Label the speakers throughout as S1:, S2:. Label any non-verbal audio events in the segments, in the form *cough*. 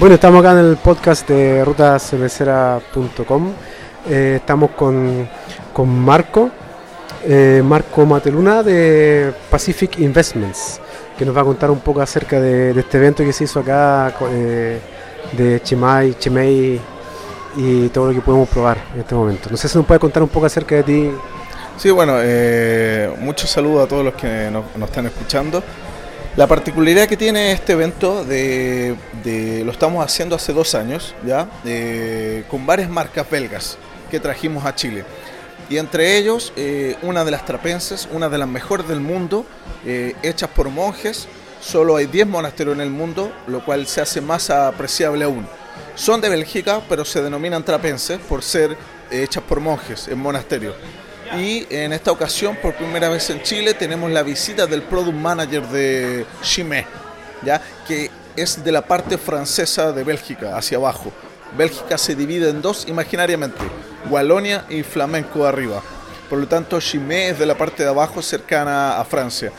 S1: Bueno, estamos acá en el podcast de rutacervecera.com. Eh, estamos con, con Marco, eh, Marco Mateluna de Pacific Investments, que nos va a contar un poco acerca de, este evento que se hizo acá eh, de Chimay, Chimay y todo lo que podemos probar en este momento. No sé si nos puede contar un poco acerca de ti.
S2: Sí, bueno, eh, muchos saludos a todos los que nos están escuchando. La particularidad que tiene este evento, de, de- lo estamos haciendo hace dos años, ya, eh, con varias marcas belgas que trajimos a Chile. Y entre ellos, eh, una de las trapenses, una de las mejores del mundo, eh, hechas por monjes. Solo hay 10 monasterios en el mundo, lo cual se hace más apreciable aún. Son de Bélgica, pero se denominan trapenses por ser hechas por monjes en monasterios. Y en esta ocasión, por primera vez en Chile, tenemos la visita del Product Manager de Chimay, ¿ya? que es de la parte francesa de Bélgica, hacia abajo. Bélgica se divide en dos imaginariamente, Walonia y Flamenco arriba. Por lo tanto, Chimay es de la parte de abajo cercana a Francia.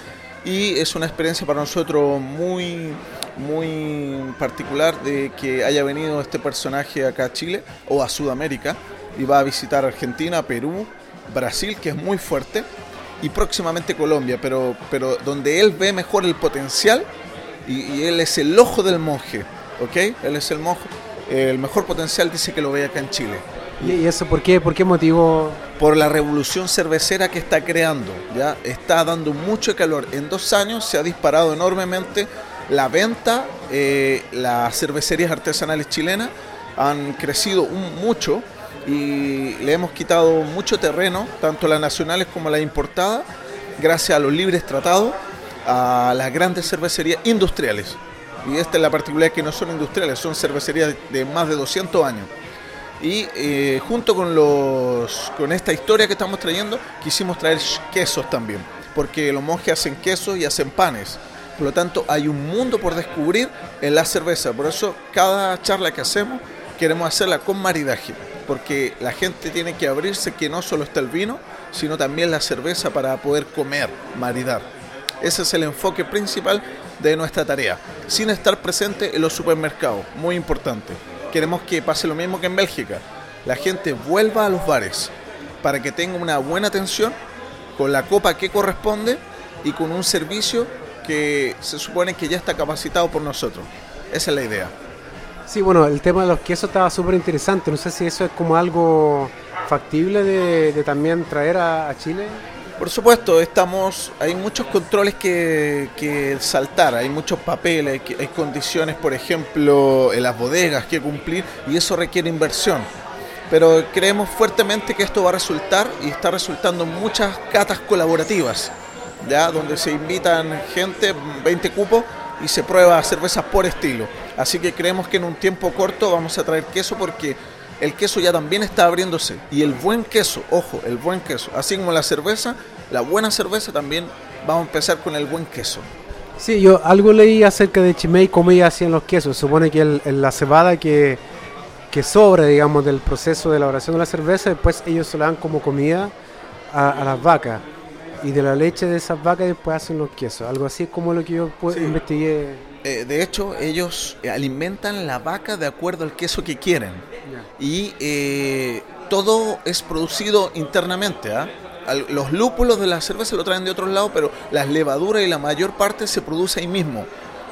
S2: Y es una experiencia para nosotros muy, muy particular de que haya venido este personaje acá a Chile o a Sudamérica y va a visitar Argentina, Perú, Brasil, que es muy fuerte, y próximamente Colombia, pero, pero donde él ve mejor el potencial y, y él es el ojo del monje, ¿ok? Él es el monje, el mejor potencial dice que lo ve acá en Chile
S1: ¿Y, eso por qué? ¿Por qué motivo?
S2: por la revolución cervecera que está creando. Ya está dando mucho calor. En dos años se ha disparado enormemente la venta. eh, las cervecerías artesanales chilenas han crecido un- mucho y le hemos quitado mucho terreno, tanto las nacionales como las importadas, gracias a los libres tratados a las grandes cervecerías industriales. Y esta es la particularidad que no son industriales, son cervecerías de más de 200 años. Y eh, junto con, los, con esta historia que estamos trayendo, quisimos traer quesos también, porque los monjes hacen quesos y hacen panes. Por lo tanto, hay un mundo por descubrir en la cerveza. Por eso, cada charla que hacemos, queremos hacerla con maridaje, porque la gente tiene que abrirse que no solo está el vino, sino también la cerveza para poder comer, maridar. Ese es el enfoque principal de nuestra tarea, sin estar presente en los supermercados, muy importante. Queremos que pase lo mismo que en Bélgica. La gente vuelva a los bares para que tenga una buena atención con la copa que corresponde y con un servicio que se supone que ya está capacitado por nosotros. Esa es la idea.
S1: Sí, bueno, el tema de los quesos estaba súper interesante. No sé si eso es como algo factible de, de también traer a, a Chile.
S2: Por supuesto, estamos, hay muchos controles que, que saltar, hay muchos papeles, hay, hay condiciones, por ejemplo, en las bodegas que cumplir y eso requiere inversión. Pero creemos fuertemente que esto va a resultar y está resultando en muchas catas colaborativas, ya donde se invitan gente, 20 cupos y se prueba cervezas por estilo. Así que creemos que en un tiempo corto vamos a traer queso porque el queso ya también está abriéndose. Y el buen queso, ojo, el buen queso, así como la cerveza, la buena cerveza también vamos a empezar con el buen queso.
S1: Sí, yo algo leí acerca de Chimay, cómo ellos hacían los quesos. Supone que el- la cebada que, que sobra, digamos, del proceso de elaboración de la cerveza, después ellos se la dan como comida a, a las vacas. Y de la leche de esas vacas después hacen los quesos. Algo así es como lo que yo pues,
S2: Sí.
S1: investigué.
S2: Eh, de hecho, ellos eh, alimentan la vaca de acuerdo al queso que quieren. y eh, todo es producido internamente. Al- Los lúpulos de la cerveza lo traen de otros lados, pero las levaduras y la mayor parte se produce ahí mismo.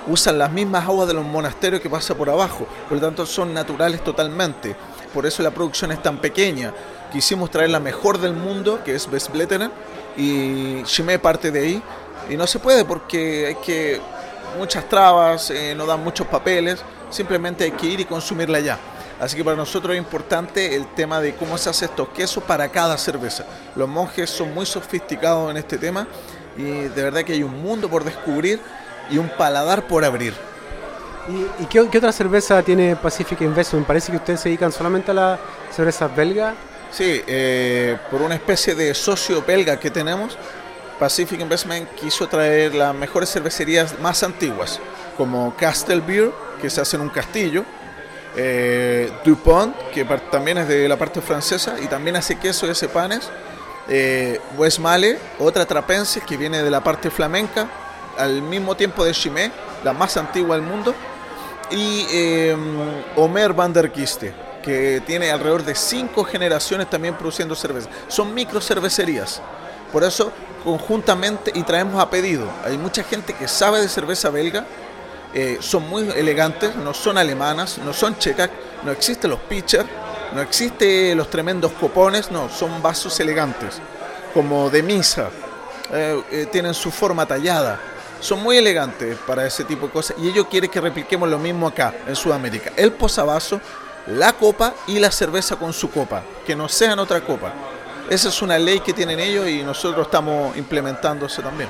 S2: Usan las mismas aguas de los monasterios que pasa por abajo, por lo tanto son naturales totalmente. Por eso la producción es tan pequeña. Quisimos traer la mejor del mundo, que es Vesbletenen, y Chimay parte de ahí. Y no se puede porque hay que muchas trabas, eh, no dan muchos papeles, simplemente hay que ir y consumirla allá. Así que para nosotros es importante el tema de cómo se hace estos quesos para cada cerveza. Los monjes son muy sofisticados en este tema y de verdad que hay un mundo por descubrir y un paladar por abrir.
S1: ¿Y, y qué, qué otra cerveza tiene Pacific Investment? Parece que ustedes se dedican solamente a las cervezas belgas.
S2: Sí, eh, por una especie de socio belga que tenemos, Pacific Investment quiso traer las mejores cervecerías más antiguas, como Castle Beer, que se hace en un castillo, eh, DuPont, que también es de la parte francesa y también hace queso y hace panes, eh, Westmalle, otra trapense que viene de la parte flamenca, al mismo tiempo de Chimay, la más antigua del mundo, y eh, Omer van der Kiste, que tiene alrededor de cinco generaciones también produciendo cerveza. Son micro cervecerías. Por eso, conjuntamente, y traemos a pedido, hay mucha gente que sabe de cerveza belga, eh, son muy elegantes, no son alemanas, no son checas, no existen los pitchers, no existen los tremendos copones, no, son vasos elegantes, como de misa, eh, eh, tienen su forma tallada, son muy elegantes para ese tipo de cosas y ellos quieren que repliquemos lo mismo acá, en Sudamérica. El posavasos, la copa y la cerveza con su copa, que no sean otra copa. Esa es una ley que tienen ellos y nosotros estamos implementando eso también.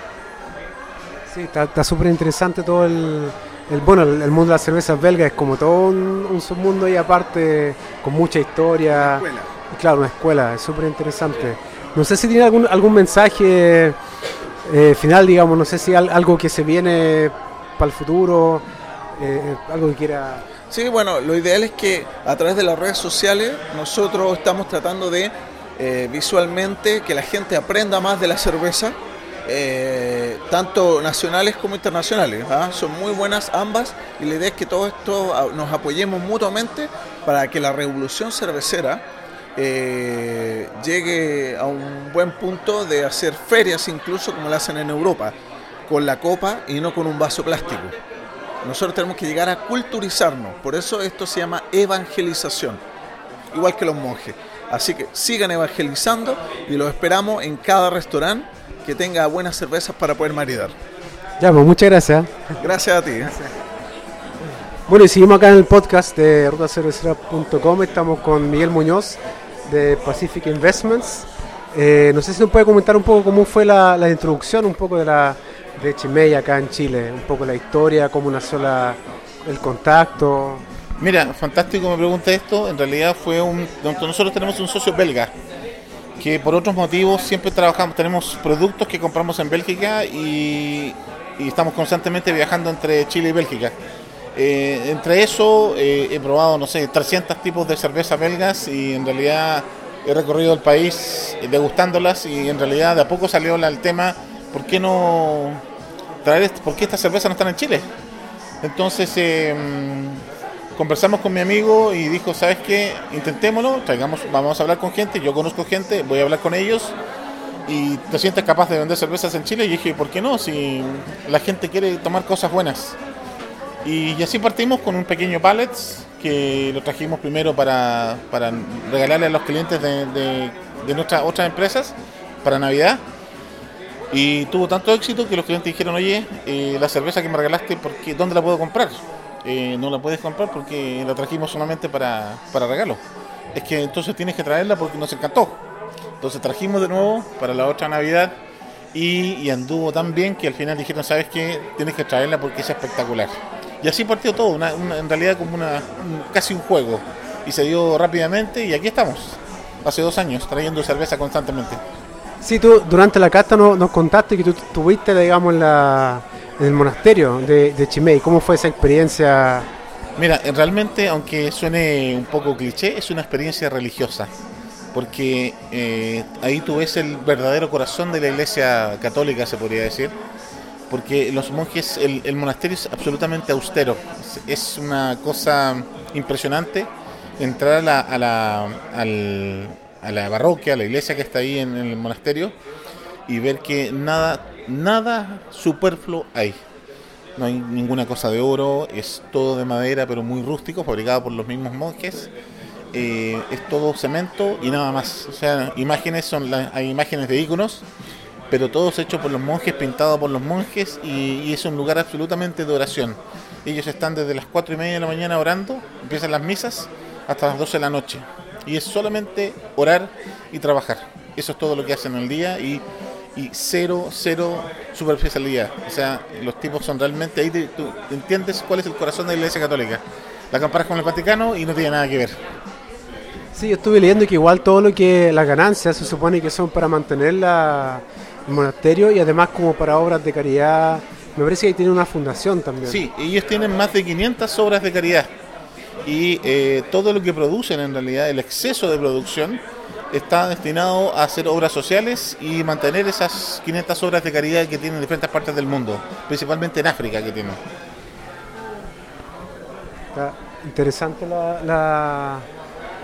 S1: Sí, está súper interesante todo el, el, bueno, el, mundo de las cervezas belgas es como todo un, un submundo y aparte con mucha historia. Una claro, una escuela, es súper interesante. No sé si tiene algún, algún mensaje eh, final, digamos, no sé si algo que se viene para el futuro, eh, algo que quiera...
S2: Sí, bueno, lo ideal es que a través de las redes sociales nosotros estamos tratando de eh, visualmente que la gente aprenda más de la cerveza eh, tanto nacionales como internacionales. ¿ah? Son muy buenas ambas y la idea es que todo esto ah, nos apoyemos mutuamente para que la revolución cervecera eh, llegue a un buen punto de hacer ferias incluso como lo hacen en Europa, con la copa y no con un vaso plástico. Nosotros tenemos que llegar a culturizarnos, por eso esto se llama evangelización, igual que los monjes. Así que sigan evangelizando y los esperamos en cada restaurante que tenga buenas cervezas para poder maridar.
S1: Ya, pues muchas gracias.
S2: Gracias a ti.
S1: Bueno, y seguimos acá en el podcast de rutacervecera.com. Estamos con Miguel Muñoz de Pacific Investments. Eh, no sé si nos puede comentar un poco cómo fue la, introducción, un poco de la de Chimay acá en Chile, un poco la historia, cómo nació la, el contacto.
S3: Mira, fantástico me pregunta esto. En realidad fue un. Nosotros tenemos un socio belga que por otros motivos siempre trabajamos, tenemos productos que compramos en Bélgica y, estamos constantemente viajando entre Chile y Bélgica. Eh, entre eso eh, he probado, no sé, 300 tipos de cerveza belgas y en realidad he recorrido el país degustándolas y en realidad de a poco salió el tema, ¿por qué no traer, por qué estas cervezas no están en Chile? Entonces, eh, conversamos con mi amigo y dijo, ¿sabes qué? Intentémoslo, traigamos, vamos a hablar con gente, yo conozco gente, voy a hablar con ellos y te sientes capaz de vender cervezas en Chile y dije, ¿por qué no? Si la gente quiere tomar cosas buenas. Y, así partimos con un pequeño pallet que lo trajimos primero para, regalarle a los clientes de, nuestras otras empresas para Navidad. Y tuvo tanto éxito que los clientes dijeron, oye, eh, la cerveza que me regalaste, ¿por ¿dónde la puedo comprar? Eh, no la puedes comprar porque la trajimos solamente para, para regalo. Es que entonces tienes que traerla porque nos encantó. Entonces trajimos de nuevo para la otra Navidad y, anduvo tan bien que al final dijeron, ¿sabes qué? Tienes que traerla porque es espectacular. Y así partió todo, en realidad como una, casi un juego. Y se dio rápidamente y aquí estamos, hace dos años, trayendo cerveza constantemente.
S1: Sí, tú durante la cata nos, nos contaste que tú tuviste, digamos, la, en el monasterio de, de Chimay. ¿Cómo fue esa experiencia?
S3: Mira, realmente, aunque suene un poco cliché, es una experiencia religiosa, porque eh, ahí tú ves el verdadero corazón de la iglesia católica, se podría decir, porque los monjes, el, monasterio es absolutamente austero, es, una cosa impresionante entrar a la, a la, a la parroquia, a la iglesia que está ahí en el monasterio, y ver que nada nada superfluo hay. No hay ninguna cosa de oro, es todo de madera, pero muy rústico, fabricado por los mismos monjes. Eh, es todo cemento y nada más. O sea, imágenes son las, hay imágenes de íconos, pero todos hechos por los monjes, pintados por los monjes, y, es un lugar absolutamente de oración. Ellos están desde las 4 y media de la mañana orando, empiezan las misas hasta las 12 de la noche. Y es solamente orar y trabajar. Eso es todo lo que hacen el día y y cero, cero superficialidad. O sea, los tipos son realmente, ahí tú entiendes cuál es el corazón de la Iglesia Católica. La comparas con el Vaticano y no tiene nada que ver.
S1: Sí, yo estuve leyendo que igual todo lo que las ganancias se supone que son para mantener la, el monasterio y además como para obras de caridad. Me parece que ahí tiene una fundación también.
S3: Sí, ellos tienen más de 500 obras de caridad y eh, todo lo que producen en realidad, el exceso de producción, está destinado a hacer obras sociales y mantener esas 500 obras de caridad que tienen en diferentes partes del mundo, principalmente en África que tienen.
S1: Está interesante la, la-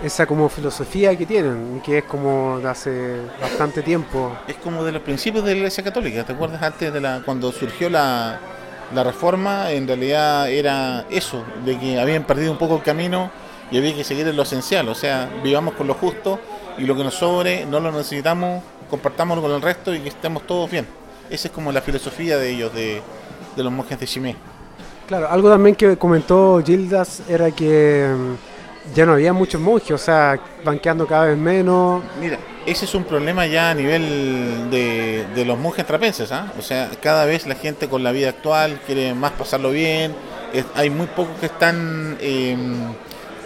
S1: esa como filosofía que tienen, que es como de hace bastante tiempo.
S3: Es como de los principios de la Iglesia Católica. ¿Te acuerdas antes de la cuando surgió la, la reforma? En realidad era eso, de que habían perdido un poco el camino y había que seguir en lo esencial. O sea, vivamos con lo justo y lo que nos sobre no lo necesitamos, compartámoslo con el resto y que estemos todos bien. Esa es como la filosofía de ellos, de, de los monjes de Chimé.
S1: Claro, algo también que comentó Gildas era que mm, ya no había muchos monjes, o sea, van quedando cada vez menos.
S3: Mira, ese es un problema ya a nivel de, de los monjes trapenses, ¿ah? O sea, cada vez la gente con la vida actual quiere más pasarlo bien. hay muy pocos que están eh,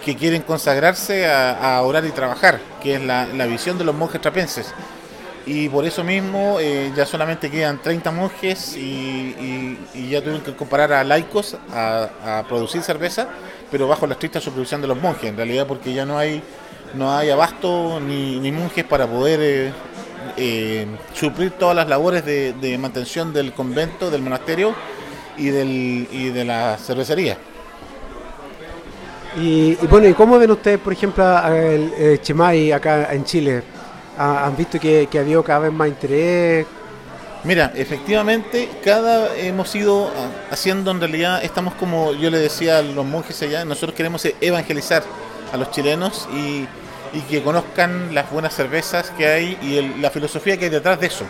S3: que quieren consagrarse a, orar y trabajar, que es la, la visión de los monjes trapenses. Y por eso mismo eh, ya solamente quedan 30 monjes y, y- ya tuvieron que comparar a laicos a producir cerveza, pero bajo la estricta supervisión de los monjes, en realidad porque ya no hay no hay abasto ni, ni monjes para poder eh, eh, suplir todas las labores de, de mantención del convento, del monasterio y, del, y de la cervecería.
S1: Y, y bueno, ¿y cómo ven ustedes, por ejemplo, a- el eh, Chimay acá en Chile? ¿Ha- ¿Han visto que, que ha habido cada vez más interés?
S3: Mira, efectivamente, cada hemos ido haciendo en realidad, estamos como yo le decía a los monjes allá, nosotros queremos evangelizar a los chilenos y, y que conozcan las buenas cervezas que hay y el- la filosofía que hay detrás de eso.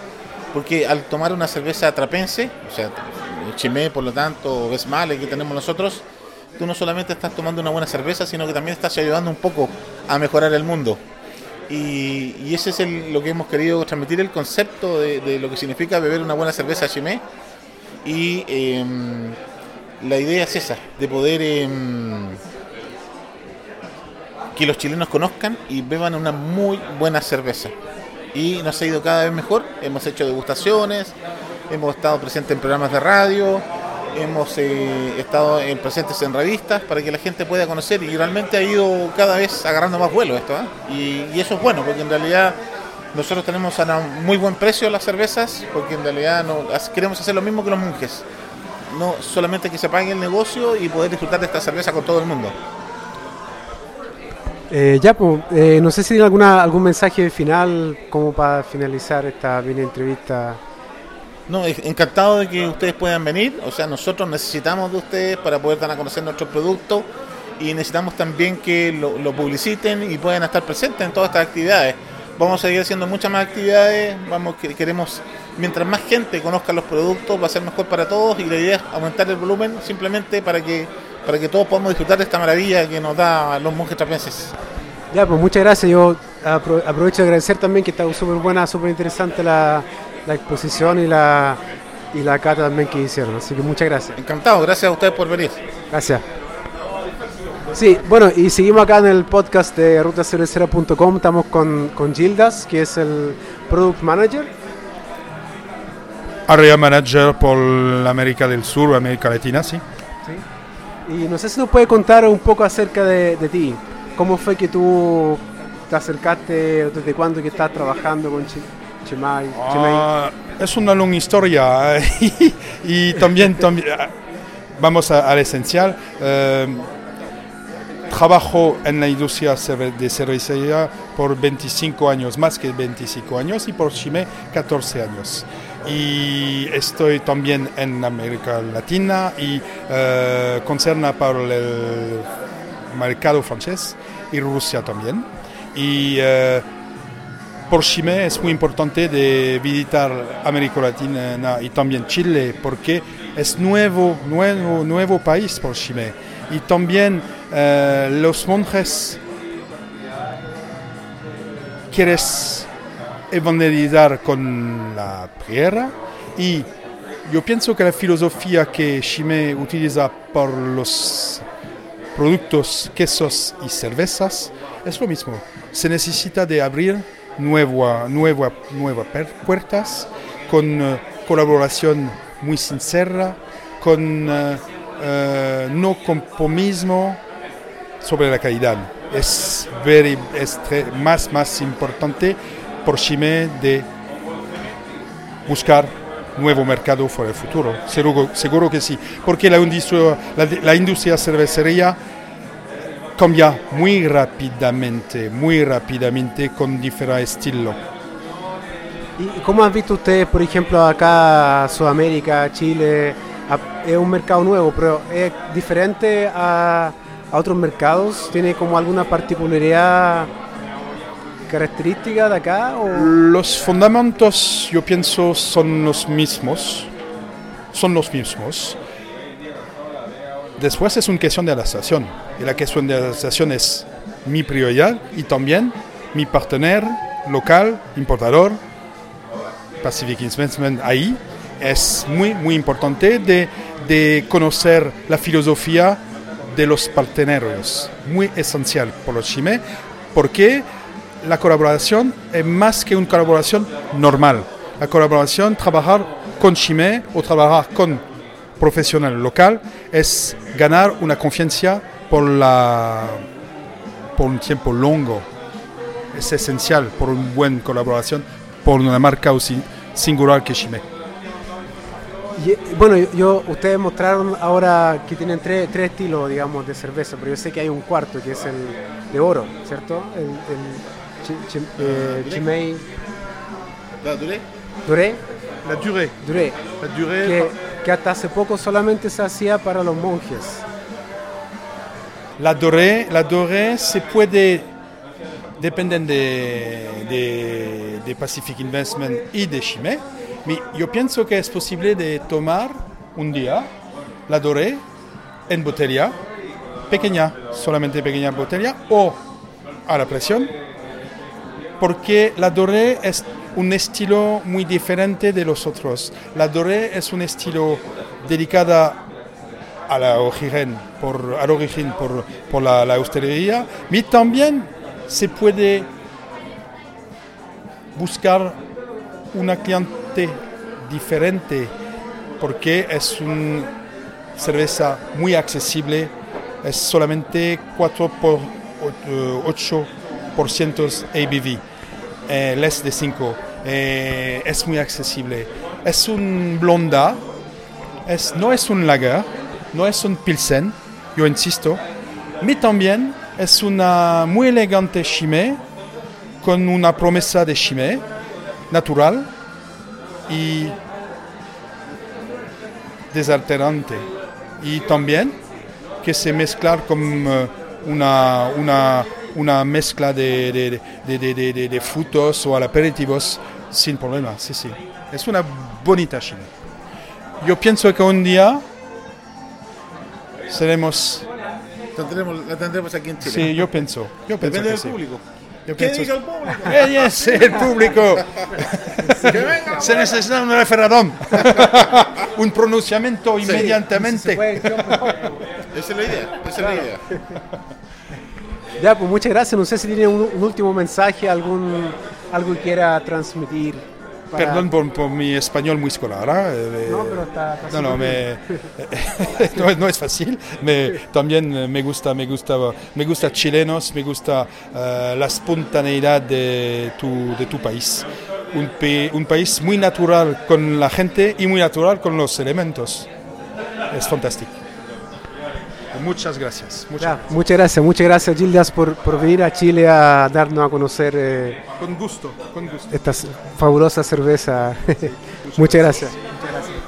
S3: Porque al tomar una cerveza trapense, o sea, Chimé, por lo tanto, o Besmale que tenemos nosotros, tú no solamente estás tomando una buena cerveza, sino que también estás ayudando un poco a mejorar el mundo. Y, y ese es el- lo que hemos querido transmitir, el concepto de, lo que significa beber una buena cerveza Chimay. Y em, la idea es esa, de poder em, que los chilenos conozcan y beban una muy buena cerveza. Y nos ha ido cada vez mejor, hemos hecho degustaciones, hemos estado presentes en programas de radio, hemos eh, estado en- presentes en revistas para que la gente pueda conocer y realmente ha ido cada vez agarrando más vuelo esto. ¿ah? Y, eso es bueno, porque en realidad nosotros tenemos a muy buen precio las cervezas, porque en realidad queremos hacer lo mismo que los monjes. No solamente que se pague el negocio y poder disfrutar de esta cerveza con todo el mundo.
S1: Eh, ya, pues, eh, no sé si tiene alguna, algún mensaje final como para finalizar esta mini entrevista.
S3: No, encantado de que ustedes puedan venir. O sea, nosotros necesitamos de ustedes para poder dar a conocer nuestros productos y necesitamos también que lo, publiciten y puedan estar presentes en todas estas actividades. Vamos a seguir haciendo muchas más actividades. Vamos, que- queremos, mientras más gente conozca los productos, va a ser mejor para todos y la idea es aumentar el volumen simplemente para que para que todos podamos disfrutar de esta maravilla que nos da los monjes trapenses.
S1: Ya, pues muchas gracias. Yo apro- aprovecho de agradecer también que está súper buena, súper interesante la, la exposición y la, y la cata también que hicieron. Así que muchas gracias.
S3: Encantado, gracias a ustedes por venir.
S1: Gracias. Sí, bueno, y seguimos acá en el podcast de rutacervecera.com. Estamos con, con Gildas, que es el Product Manager.
S4: Area Manager por América del Sur, América Latina, sí.
S1: Y no sé si nos puede contar un poco acerca de, de ti. ¿Cómo fue que tú te acercaste, desde cuándo que estás trabajando con Chi- Chimay?
S4: Ah, es una longa historia eh, *laughs* y, y también, también ah, vamos al esencial. Eh, trabajo en la industria de cervecería por 25 años, más que 25 años, y por Chimay 14 años. Y estoy también en América Latina y eh, concerna para el mercado francés y Rusia también. Y eh, por Chimay es muy importante de visitar América Latina y también Chile porque es nuevo, nuevo, nuevo país por Chimay. Y también eh, los monjes quieres evangelizar con la priera y yo pienso que la filosofía que Chimay utiliza por los productos, quesos y cervezas es lo mismo. Se necesita de abrir nueva, nueva, nuevas puertas con eh, colaboración muy sincera, con eh, eh, no compromiso sobre la calidad. Es, very, es más, más importante por Chimay de buscar nuevo mercado para el futuro. Seguro, seguro que sí, porque la industria, la, la industria cervecería cambia muy rápidamente, muy rápidamente con diferentes estilos.
S1: ¿Y cómo han visto ustedes, por ejemplo, acá Sudamérica, Chile? Es un mercado nuevo, pero es diferente a, a otros mercados. ¿Tiene como alguna particularidad característica de acá? O?
S4: Los fundamentos, yo pienso, son los mismos. Son los mismos. Después es una cuestión de adaptación. Y la cuestión de adaptación es mi prioridad y también mi partener local, importador, Pacific Investment ahí. Es muy, muy importante de, conocer la filosofía de los partenarios. Muy esencial por los CHIME, porque la colaboración es más que una colaboración normal. La colaboración, trabajar con CHIME o trabajar con profesional local, es ganar una confianza por, la, por un tiempo largo. Es esencial por una buena colaboración, por una marca singular que CHIME.
S1: Y, bueno, yo, ustedes mostraron ahora que tienen tres, tres estilos, digamos, de cerveza, pero yo sé que hay un cuarto que es el de oro, ¿cierto? El, el chi, chi, eh, Chimay.
S3: ¿La duré?
S1: Duré.
S4: La durée.
S1: Duré.
S4: La durée.
S1: Que, que hasta hace poco solamente se hacía para los monjes.
S4: La dorée, la se puede, dependen de, de, Pacific Investment y de Chimay, yo pienso que es posible de tomar un día la dorée en botella, pequeña, solamente pequeña botella, o a la presión, porque la dorée es un estilo muy diferente de los otros. La dorée es un estilo dedicada a la origen, por, al origen por, por la, hostelería, y también se puede buscar una cliente diferente porque es una cerveza muy accesible, es solamente 4 por 8% ABV, eh, less de 5, eh, es muy accesible. Es un blonda, no es un lager, no es un pilsen, yo insisto, pero también es una muy elegante chimé con una promesa de chimé natural y desalterante. Y también que se mezcla con uh, una, una, una, mezcla de, de, de, de, frutos o aperitivos sin problema. Sí, sí. Es una bonita chile. Yo pienso que un día seremos...
S3: Tendremos, la tendremos aquí en Chile.
S4: Sí, yo pienso. Yo pienso
S3: Depende
S4: que
S3: del
S4: sí.
S3: público.
S4: Yo
S3: ¿Qué
S4: pienso-
S3: dice *laughs* el público?
S4: Eh, yes, el público. Se necesita un referendum. *laughs* un pronunciamiento inmediatamente.
S3: Esa es la idea. Esa es la idea. *laughs*
S1: Ya, pues muchas gracias. No sé si tiene un, un último mensaje, algún algo que quiera transmitir. Para-
S4: Perdón por, por mi español muy escolar. ¿eh?
S1: No, pero está, está
S4: No, no, me, *laughs* no, es- no es fácil. Me, también me gusta, me gusta, me gusta chilenos, me gusta eh, la espontaneidad de tu, de tu país. Un, pe- un país muy natural con la gente y muy natural con los elementos. Es fantástico. Muchas gracias. Muchas
S1: Ya,
S4: gracias.
S1: muchas gracias, muchas gracias Gildas por, por venir a Chile a darnos a conocer eh,
S4: Con gusto, con gusto.
S1: esta fabulosa cerveza. *laughs* muchas gracias. Muchas gracias.